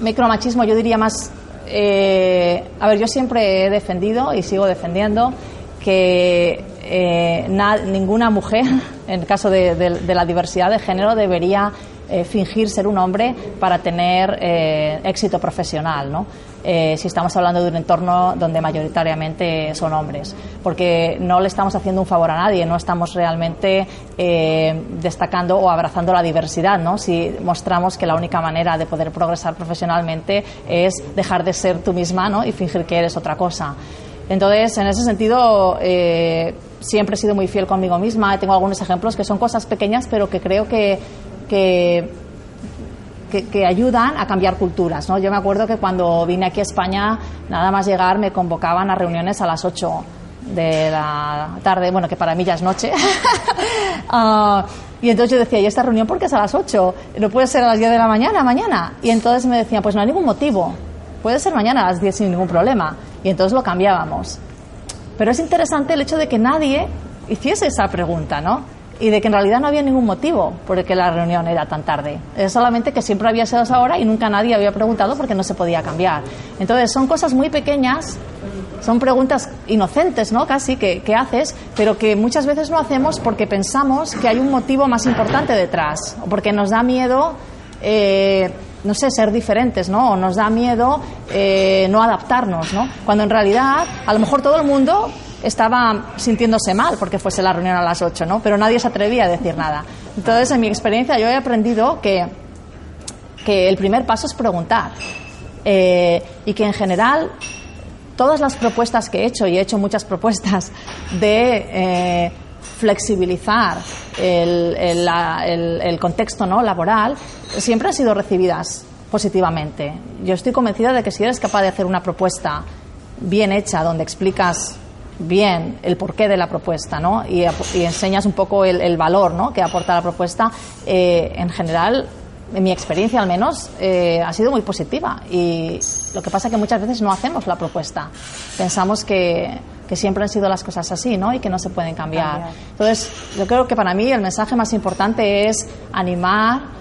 micromachismo, yo diría más, eh, a ver, yo siempre he defendido y sigo defendiendo que eh, ninguna mujer, [laughs] en el caso de, la diversidad de género, debería eh, fingir ser un hombre para tener eh, éxito profesional, ¿no? Eh, si estamos hablando de un entorno donde mayoritariamente son hombres, porque no le estamos haciendo un favor a nadie, no estamos realmente destacando o abrazando la diversidad, ¿no? Si mostramos que la única manera de poder progresar profesionalmente es dejar de ser tú misma, ¿no? Y fingir que eres otra cosa. Entonces, en ese sentido, siempre he sido muy fiel conmigo misma. Tengo algunos ejemplos que son cosas pequeñas, pero que creo que, que, que, que ayudan a cambiar culturas. ¿no? Yo me acuerdo que cuando vine aquí a España, nada más llegar, me convocaban a reuniones a las 8 de la tarde, bueno, que para mí ya es noche. uh, [laughs] y entonces yo decía, ¿y esta reunión por qué es a las 8? ¿No puede ser a las 10 de la mañana, mañana? Y entonces me decían, pues no hay ningún motivo. Puede ser mañana a las 10 sin ningún problema. Y entonces lo cambiábamos. Pero es interesante el hecho de que nadie hiciese esa pregunta, ¿no? Y de que en realidad no había ningún motivo por el que la reunión era tan tarde. Es solamente que siempre había sido esa hora y nunca nadie había preguntado porque no se podía cambiar. Entonces son cosas muy pequeñas, son preguntas inocentes, ¿no? Casi que, que haces, pero que muchas veces no hacemos porque pensamos que hay un motivo más importante detrás, o porque nos da miedo. Eh, no sé, ser diferentes, ¿no? O nos da miedo eh, no adaptarnos, ¿no? Cuando en realidad, a lo mejor todo el mundo estaba sintiéndose mal porque fuese la reunión a las 8, ¿no? Pero nadie se atrevía a decir nada. Entonces, en mi experiencia, yo he aprendido que, que el primer paso es preguntar. Eh, y que en general todas las propuestas que he hecho, y he hecho muchas [laughs] propuestas, de eh, flexibilizar el, el, contexto ¿no? laboral, siempre han sido recibidas positivamente. Yo estoy convencida de que si eres capaz de hacer una propuesta bien hecha, donde explicas bien el porqué de la propuesta ¿no? y, enseñas un poco el, valor ¿no? que aporta la propuesta, eh, en general en mi experiencia al menos, eh, ha sido muy positiva. Y lo que pasa es que muchas veces no hacemos la propuesta. Pensamos que, que siempre han sido las cosas así, ¿no? Y que no se pueden cambiar. Entonces, yo creo que para mí el mensaje más importante es animar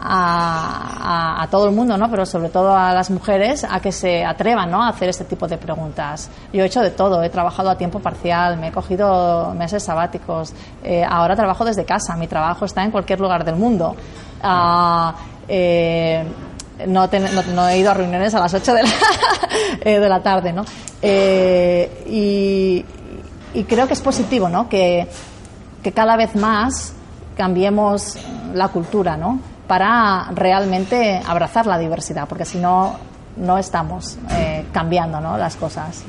a, a, todo el mundo, ¿no? pero sobre todo a las mujeres, a que se atrevan ¿no? a hacer este tipo de preguntas. Yo he hecho de todo, he trabajado a tiempo parcial, me he cogido meses sabáticos, eh, ahora trabajo desde casa, mi trabajo está en cualquier lugar del mundo. Ah, eh, no, no, he ido a reuniones a las 8 de la, [laughs] eh, de la tarde, ¿no? Eh, y, creo que es positivo, ¿no? Que, que, cada vez más cambiemos la cultura, ¿no? Para realmente abrazar la diversidad, porque si no, no estamos cambiando, ¿no? Las cosas.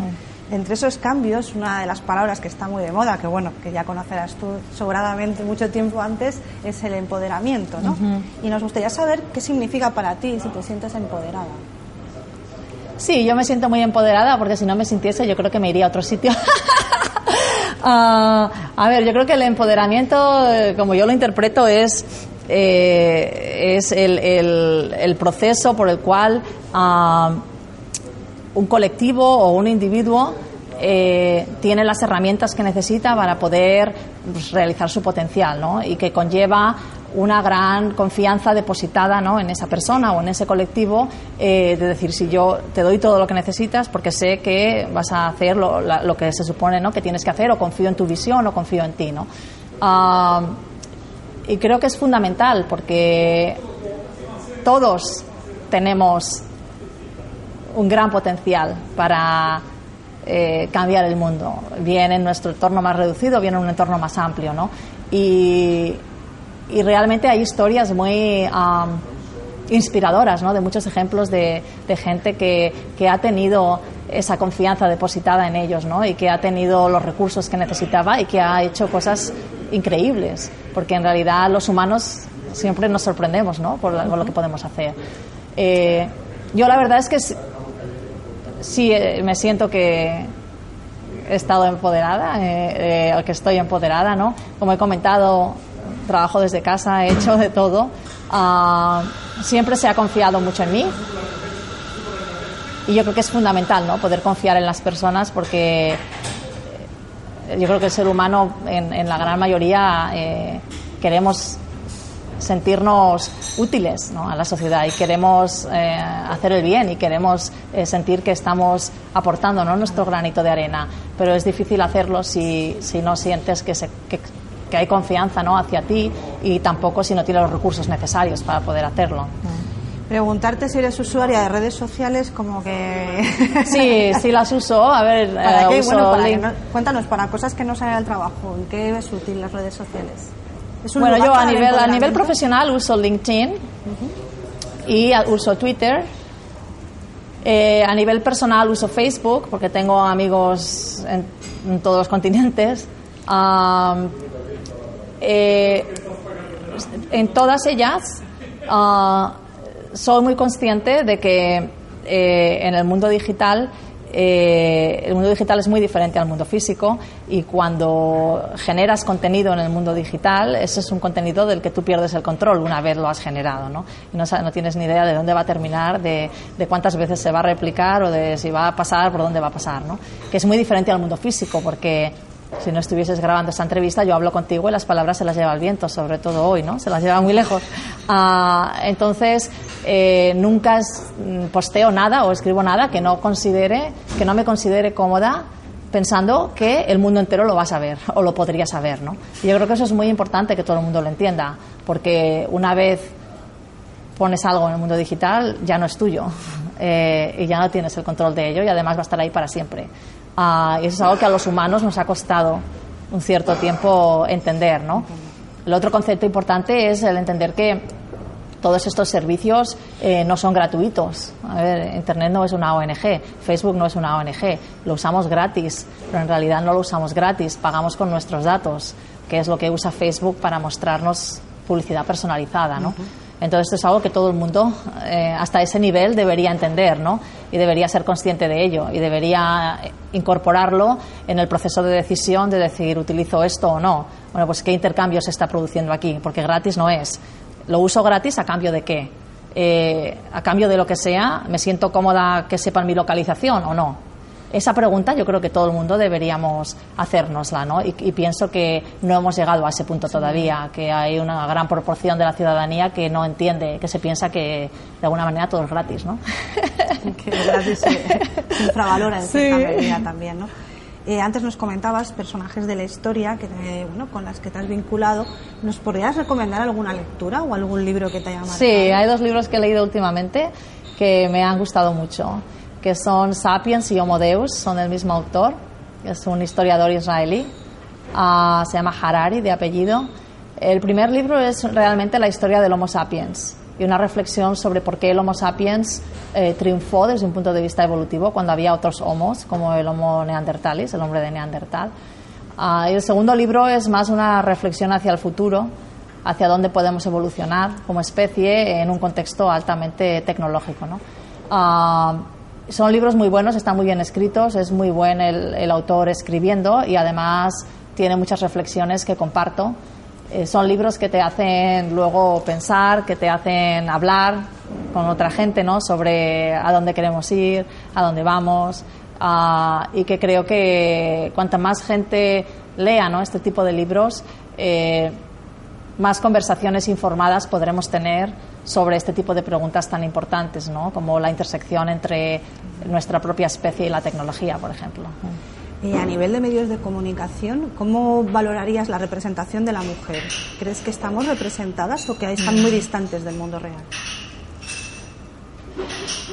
Entre esos cambios, una de las palabras que está muy de moda, que bueno, que ya conocerás tú sobradamente mucho tiempo antes, es el empoderamiento, ¿no? Y nos gustaría saber qué significa para ti si te sientes empoderada. Sí, yo me siento muy empoderada porque si no me sintiese yo creo que me iría a otro sitio. [laughs] Ah, a ver, yo creo que el empoderamiento, eh, como yo lo interpreto, es, eh, es el, el, proceso por el cual ah, un colectivo o un individuo eh, tiene las herramientas que necesita para poder pues, realizar su potencial ¿no? y que conlleva una gran confianza depositada ¿no? en esa persona o en ese colectivo eh, de decir si yo te doy todo lo que necesitas porque sé que vas a hacer lo, que se supone ¿no? que tienes que hacer o confío en tu visión o confío en ti ¿no? Ah, y creo que es fundamental porque todos tenemos un gran potencial para eh, cambiar el mundo, bien en nuestro entorno más reducido, bien en un entorno más amplio, ¿no? Y, y realmente hay historias muy inspiradoras, ¿no? De muchos ejemplos de, de gente que, que, ha tenido esa confianza depositada en ellos, ¿no? Y que ha tenido los recursos que necesitaba y que ha hecho cosas increíbles, porque en realidad los humanos siempre nos sorprendemos, ¿no? Por, lo que podemos hacer. Eh, yo la verdad es que sí eh, me siento que he estado empoderada, eh, eh, que estoy empoderada, ¿no? Como he comentado, trabajo desde casa, he hecho de todo. Ah, siempre se ha confiado mucho en mí. Y yo creo que es fundamental, ¿no? Poder confiar en las personas porque yo creo que el ser humano, en, en la gran mayoría, queremos sentirnos útiles a la sociedad y queremos eh, hacer el bien y queremos eh, sentir que estamos aportando ¿no? nuestro granito de arena. Pero es difícil hacerlo si, si no sientes que, se, que, hay confianza ¿no? hacia ti y tampoco si no tienes los recursos necesarios para poder hacerlo. Preguntarte si eres usuaria de redes sociales, como que. [laughs] Sí, sí las uso. A ver, eh, cuéntanos, para cosas que no salen al trabajo, ¿en qué es útil las redes sociales? Bueno, yo a nivel, a nivel profesional uso LinkedIn y uso Twitter. Eh, a nivel personal uso Facebook porque tengo amigos en, todos los continentes. Eh, en todas ellas uh, soy muy consciente de que eh, en el mundo digital eh, el mundo digital es muy diferente al mundo físico y cuando generas contenido en el mundo digital, ese es un contenido del que tú pierdes el control una vez lo has generado, ¿no? Y no, tienes ni idea de dónde va a terminar, de, de, cuántas veces se va a replicar o de si va a pasar, por dónde va a pasar, ¿no? Que es muy diferente al mundo físico porque si no estuvieses grabando esta entrevista, yo hablo contigo y las palabras se las lleva el viento, sobre todo hoy, ¿no? Se las lleva muy lejos. Ah, entonces, eh, nunca mm, posteo nada o escribo nada que no considere, que no me considere cómoda pensando que el mundo entero lo va a saber o lo podría saber, ¿no? Y yo creo que eso es muy importante que todo el mundo lo entienda, porque una vez pones algo en el mundo digital, ya no es tuyo [laughs] eh, y ya no tienes el control de ello y además va a estar ahí para siempre. Ah, y eso es algo que a los humanos nos ha costado un cierto tiempo entender, ¿no? El otro concepto importante es el entender que todos estos servicios eh, no son gratuitos. A ver, Internet no es una ONG, Facebook no es una ONG, lo usamos gratis, pero en realidad no lo usamos gratis, pagamos con nuestros datos, que es lo que usa Facebook para mostrarnos publicidad personalizada, ¿no? Entonces esto es algo que todo el mundo eh, hasta ese nivel debería entender, ¿no? Y debería ser consciente de ello y debería incorporarlo en el proceso de decisión de decir utilizo esto o no. Bueno, pues qué intercambio se está produciendo aquí, porque gratis no es. ¿Lo uso gratis a cambio de qué? Eh, a cambio de lo que sea, ¿me siento cómoda que sepan mi localización o no? Esa pregunta yo creo que todo el mundo deberíamos hacérnosla, ¿no? Y, pienso que no hemos llegado a ese punto todavía, que hay una gran proporción de la ciudadanía que no entiende, que se piensa que de alguna manera todo es gratis, ¿no? [laughs] que gratis se, infravalora en cierta medida también, ¿no? Eh, antes nos comentabas personajes de la historia que bueno, con las que te has vinculado. ¿Nos podrías recomendar alguna lectura o algún libro que te haya marcado? Sí, hay dos libros que he leído últimamente que me han gustado mucho, que son Sapiens y Homo Deus, son del mismo autor, es un historiador israelí, uh, se llama Harari de apellido. El primer libro es realmente la historia del Homo sapiens y una reflexión sobre por qué el Homo sapiens eh, triunfó desde un punto de vista evolutivo cuando había otros homos, como el Homo neandertalis, el hombre de Neandertal. Uh, el segundo libro es más una reflexión hacia el futuro, hacia dónde podemos evolucionar como especie en un contexto altamente tecnológico. ¿no? Uh, son libros muy buenos, están muy bien escritos, es muy buen el, el autor escribiendo y además tiene muchas reflexiones que comparto eh, son libros que te hacen luego pensar, que te hacen hablar con otra gente ¿no? sobre a dónde queremos ir, a dónde vamos, y que creo que cuanta más gente lea ¿no? este tipo de libros, eh, más conversaciones informadas podremos tener sobre este tipo de preguntas tan importantes, ¿no? como la intersección entre nuestra propia especie y la tecnología, por ejemplo. Y a nivel de medios de comunicación, ¿cómo valorarías la representación de la mujer? ¿Crees que estamos representadas o que están muy distantes del mundo real?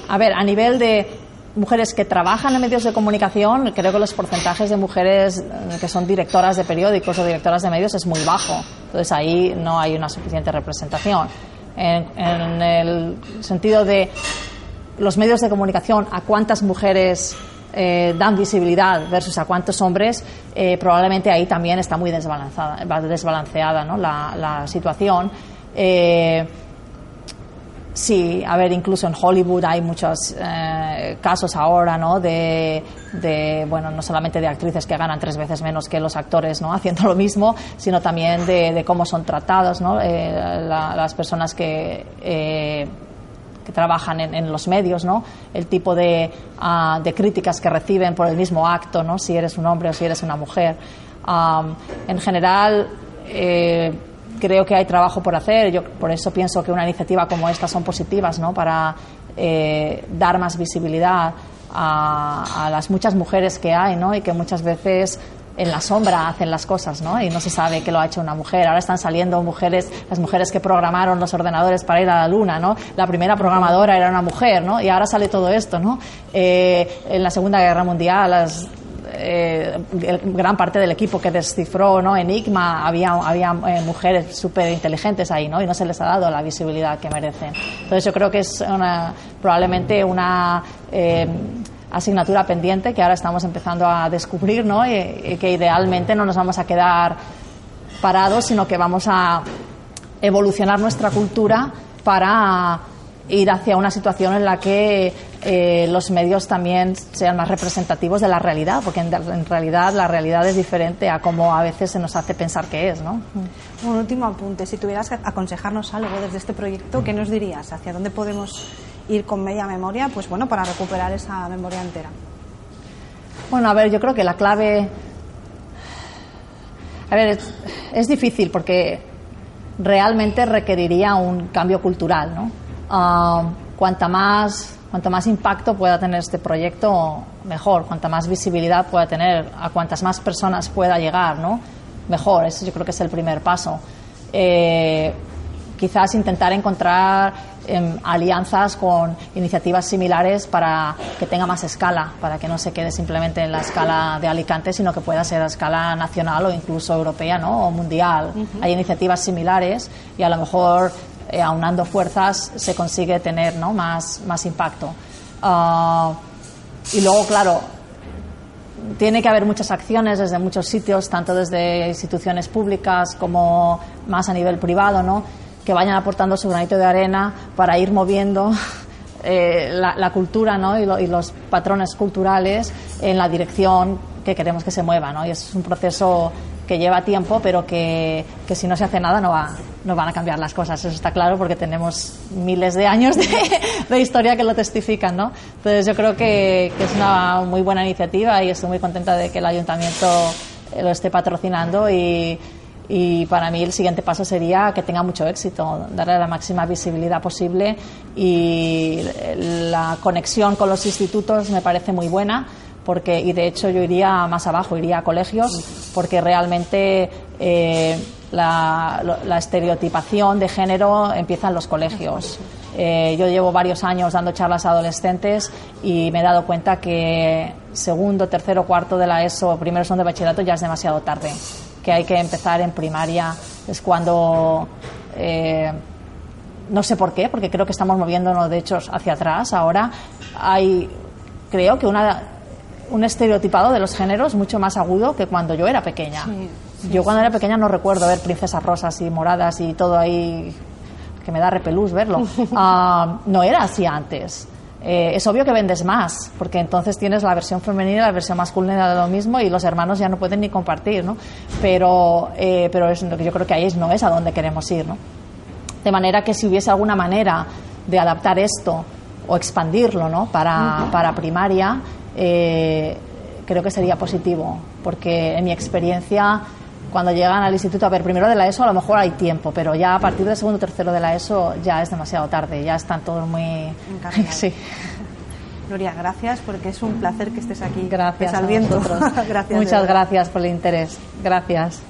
A ver, a nivel de mujeres que trabajan en medios de comunicación, creo que los porcentajes de mujeres eh, que son directoras de periódicos o directoras de medios es muy bajo. Entonces ahí no hay una suficiente representación. En, el sentido de los medios de comunicación, a cuántas mujeres eh, dan visibilidad versus a cuántos hombres, eh, probablemente ahí también está muy desbalanceada, desbalanceada ¿no? la, la, situación. Eh, sí, a ver, incluso en Hollywood hay muchos eh, casos ahora, ¿no? De, bueno, no solamente de actrices que ganan tres veces menos que los actores, ¿no? [laughs] Haciendo lo mismo, sino también de, de cómo son tratados, ¿no? Eh, la, las personas que eh, que trabajan en, los medios, ¿no? El tipo de, ah, de, críticas que reciben por el mismo acto, ¿no? Si eres un hombre o si eres una mujer. en general, eh, creo que hay trabajo por hacer. Yo por eso pienso que una iniciativa como esta son positivas, ¿no? Para eh, dar más visibilidad a, a, las muchas mujeres que hay, ¿no? Y que muchas veces en la sombra hacen las cosas, ¿no? Y no se sabe que lo ha hecho una mujer. Ahora están saliendo mujeres, las mujeres que programaron los ordenadores para ir a la luna, ¿no? La primera programadora era una mujer, ¿no? Y ahora sale todo esto, ¿no? Eh, en la Segunda Guerra Mundial, las, eh, gran parte del equipo que descifró ¿no? Enigma había, había eh, mujeres súper inteligentes ahí, ¿no? Y no se les ha dado la visibilidad que merecen. Entonces yo creo que es probablemente una eh, asignatura pendiente que ahora estamos empezando a descubrir, ¿no? Y, que idealmente no nos vamos a quedar parados, sino que vamos a evolucionar nuestra cultura para ir hacia una situación en la que eh, los medios también sean más representativos de la realidad, porque en, realidad la realidad es diferente a como a veces se nos hace pensar que es, ¿no? Un último apunte, si tuvieras que aconsejarnos algo desde este proyecto, ¿qué nos dirías? ¿Hacia dónde podemos ir con media memoria, pues bueno, para recuperar esa memoria entera. Bueno, a ver, yo creo que la clave. A ver, es, difícil porque realmente requeriría un cambio cultural, ¿no? Uh, cuanta más, cuanto más impacto pueda tener este proyecto, mejor. Cuanta más visibilidad pueda tener, a cuantas más personas pueda llegar, ¿no? Mejor. Eso yo creo que es el primer paso. Eh, quizás intentar encontrar em, alianzas con iniciativas similares para que tenga más escala, para que no se quede simplemente en la escala de Alicante, sino que pueda ser a escala nacional o incluso europea ¿no? o mundial. Hay iniciativas similares y a lo mejor eh, aunando fuerzas se consigue tener ¿no? más, más impacto. Ah, y luego, claro, tiene que haber muchas acciones desde muchos sitios, tanto desde instituciones públicas como más a nivel privado, ¿no? que vayan aportando su granito de arena para ir moviendo [laughs] eh, la, cultura ¿no? y, los patrones culturales en la dirección que queremos que se mueva. ¿no? Y es un proceso que lleva tiempo, pero que, que, si no se hace nada no, va, no van a cambiar las cosas. Eso está claro porque tenemos miles de años de, [laughs] de historia que lo testifican. ¿no? Entonces yo creo que, que, es una muy buena iniciativa y estoy muy contenta de que el ayuntamiento lo esté patrocinando y, y para mí el siguiente paso sería que tenga mucho éxito, darle la máxima visibilidad posible y la conexión con los institutos me parece muy buena porque y de hecho yo iría más abajo, iría a colegios porque realmente eh, la, la, estereotipación de género empieza en los colegios. Eh, yo llevo varios años dando charlas a adolescentes y me he dado cuenta que segundo, tercero, cuarto de la ESO, primero son de bachillerato ya es demasiado tarde que hay que empezar en primaria, es cuando... Eh, no sé por qué, porque creo que estamos moviéndonos de hecho hacia atrás ahora. Hay, creo que una, un estereotipado de los géneros mucho más agudo que cuando yo era pequeña. yo cuando era pequeña no recuerdo ver princesas rosas y moradas y todo ahí, que me da repelús verlo. [laughs] Ah, no era así antes. Eh, es obvio que vendes más, porque entonces tienes la versión femenina y la versión masculina de lo mismo y los hermanos ya no pueden ni compartir, ¿no? Pero, eh, pero es, yo creo que ahí no es a donde queremos ir, ¿no? De manera que si hubiese alguna manera de adaptar esto o expandirlo, ¿no? Para, para primaria, eh, creo que sería positivo, porque en mi experiencia cuando llegan al instituto, a ver, primero de la ESO a lo mejor hay tiempo, pero ya a partir del segundo o tercero de la ESO ya es demasiado tarde, ya están todos muy... [laughs] sí. Gloria, gracias porque es un placer que estés aquí. Gracias. viento. [laughs] gracias. Muchas gracias por el interés. Gracias.